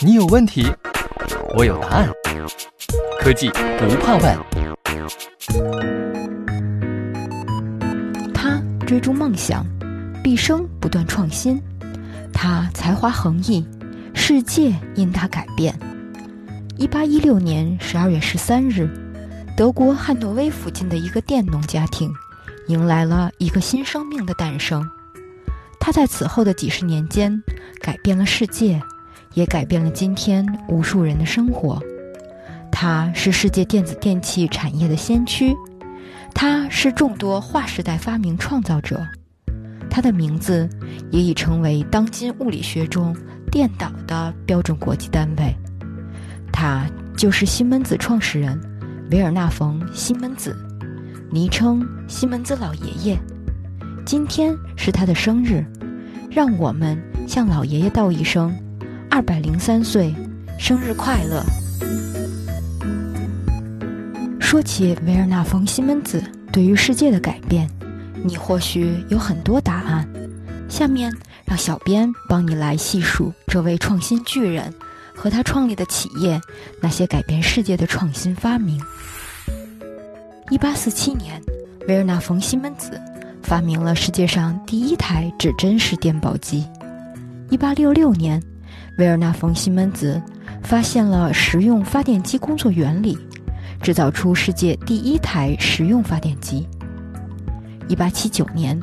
你有问题，我有答案。科技不怕问。他追逐梦想，毕生不断创新。他才华横溢，世界因他改变。一八一六年十二月十三日，德国汉诺威附近的一个佃农家庭，迎来了一个新生命的诞生。他在此后的几十年间，改变了世界。也改变了今天无数人的生活。他是世界电子电器产业的先驱，他是众多划时代发明创造者。他的名字也已成为当今物理学中电导的标准国际单位。他就是西门子创始人维尔纳冯西门子，昵称西门子老爷爷。今天是他的生日，让我们向老爷爷道一声。二百零三岁，生日快乐！说起维尔纳冯·西门子对于世界的改变，你或许有很多答案。下面让小编帮你来细数这位创新巨人和他创立的企业那些改变世界的创新发明。一八四七年，维尔纳冯·西门子发明了世界上第一台指针式电报机。一八六六年。维尔纳冯西门子发现了实用发电机工作原理，制造出世界第一台实用发电机。1879年，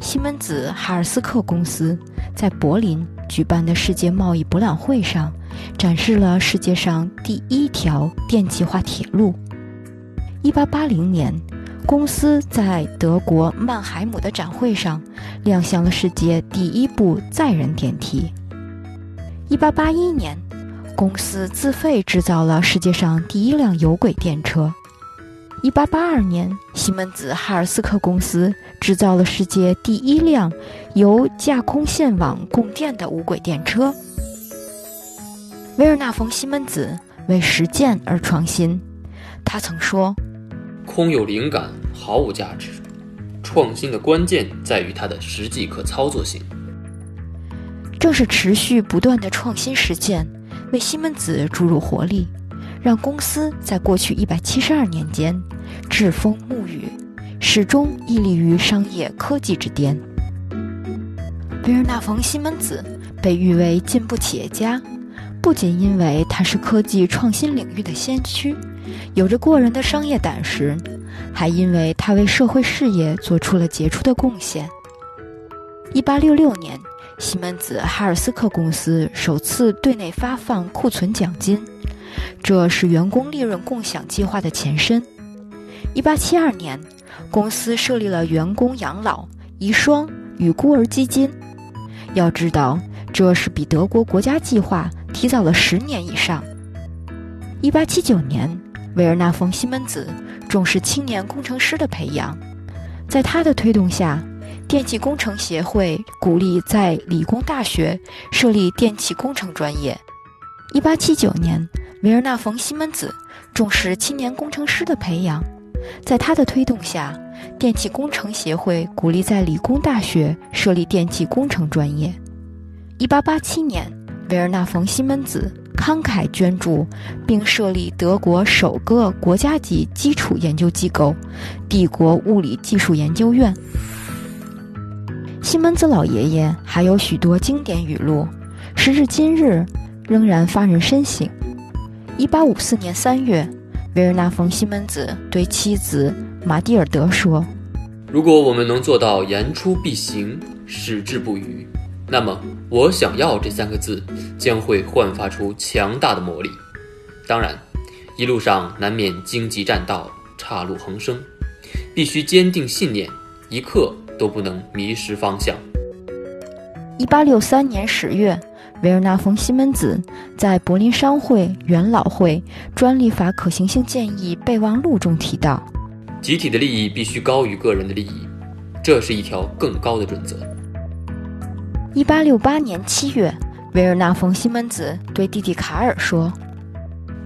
西门子哈尔斯克公司在柏林举办的世界贸易博览会上，展示了世界上第一条电气化铁路。1880年，公司在德国曼海姆的展会上亮相了世界第一部载人电梯。一八八一年，公司自费制造了世界上第一辆有轨电车。一八八二年，西门子哈尔斯克公司制造了世界第一辆由架空线网供电的无轨电车。维尔纳冯西门子为实践而创新，他曾说：“空有灵感毫无价值，创新的关键在于它的实际可操作性。”正是持续不断的创新实践，为西门子注入活力，让公司在过去一百七十二年间栉风沐雨，始终屹立于商业科技之巅。维尔纳冯西门子被誉为进步企业家，不仅因为他是科技创新领域的先驱，有着过人的商业胆识，还因为他为社会事业做出了杰出的贡献。一八六六年。西门子哈尔斯克公司首次对内发放库存奖金，这是员工利润共享计划的前身。1872年，公司设立了员工养老、遗孀与孤儿基金。要知道，这是比德国国家计划提早了十年以上。1879年，维尔纳冯西门子重视青年工程师的培养，在他的推动下。电气工程协会鼓励在理工大学设立电气工程专业。1879年，维尔纳冯西门子重视青年工程师的培养，在他的推动下，电气工程协会鼓励在理工大学设立电气工程专业。1887年，维尔纳冯西门子慷慨捐助，并设立德国首个国家级基础研究机构——帝国物理技术研究院。西门子老爷爷还有许多经典语录，时至今日仍然发人深省。一八五四年三月，维尔纳冯西门子对妻子玛蒂尔德说：“如果我们能做到言出必行，矢志不渝，那么我想要这三个字将会焕发出强大的魔力。当然，一路上难免荆棘栈道，岔路横生，必须坚定信念，一刻。”都不能迷失方向。一八六三年十月，维尔纳冯西门子在柏林商会元老会专利法可行性建议备忘录中提到：“集体的利益必须高于个人的利益，这是一条更高的准则。”一八六八年七月，维尔纳冯西门子对弟弟卡尔说：“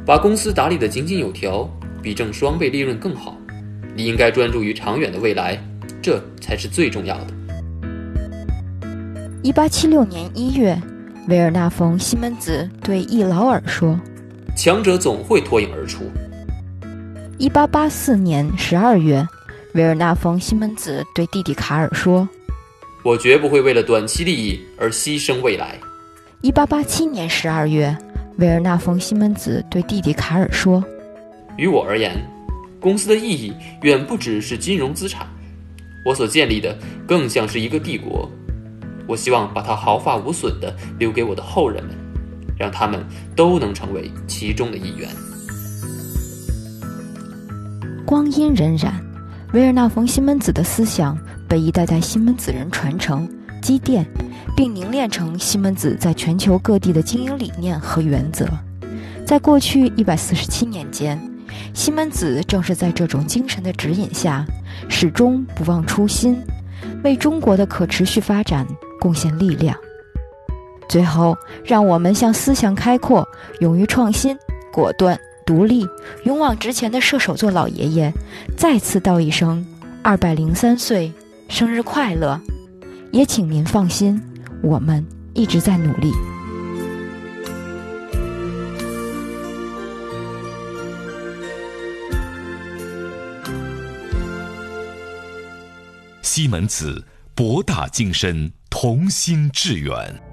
把公司打理得井井有条，比挣双倍利润更好。你应该专注于长远的未来。”这才是最重要的。一八七六年一月，维尔纳·冯·西门子对易劳尔说：“强者总会脱颖而出。”一八八四年十二月，维尔纳·冯·西门子对弟弟卡尔说：“我绝不会为了短期利益而牺牲未来。”一八八七年十二月，维尔纳·冯·西门子对弟弟卡尔说：“于我而言，公司的意义远不只是金融资产，我所建立的更像是一个帝国。我希望把它毫发无损地留给我的后人们，让他们都能成为其中的一员。”光阴荏苒，维尔纳·冯·西门子的思想被一代代西门子人传承、积淀，并凝练成西门子在全球各地的经营理念和原则。在过去一百四十七年间，西门子正是在这种精神的指引下，始终不忘初心，为中国的可持续发展贡献力量。最后，让我们向思想开阔、勇于创新、果断。独立、勇往直前的射手座老爷爷，再次道一声二百零三岁生日快乐！也请您放心，我们一直在努力。西门子，博大精深，同心致远。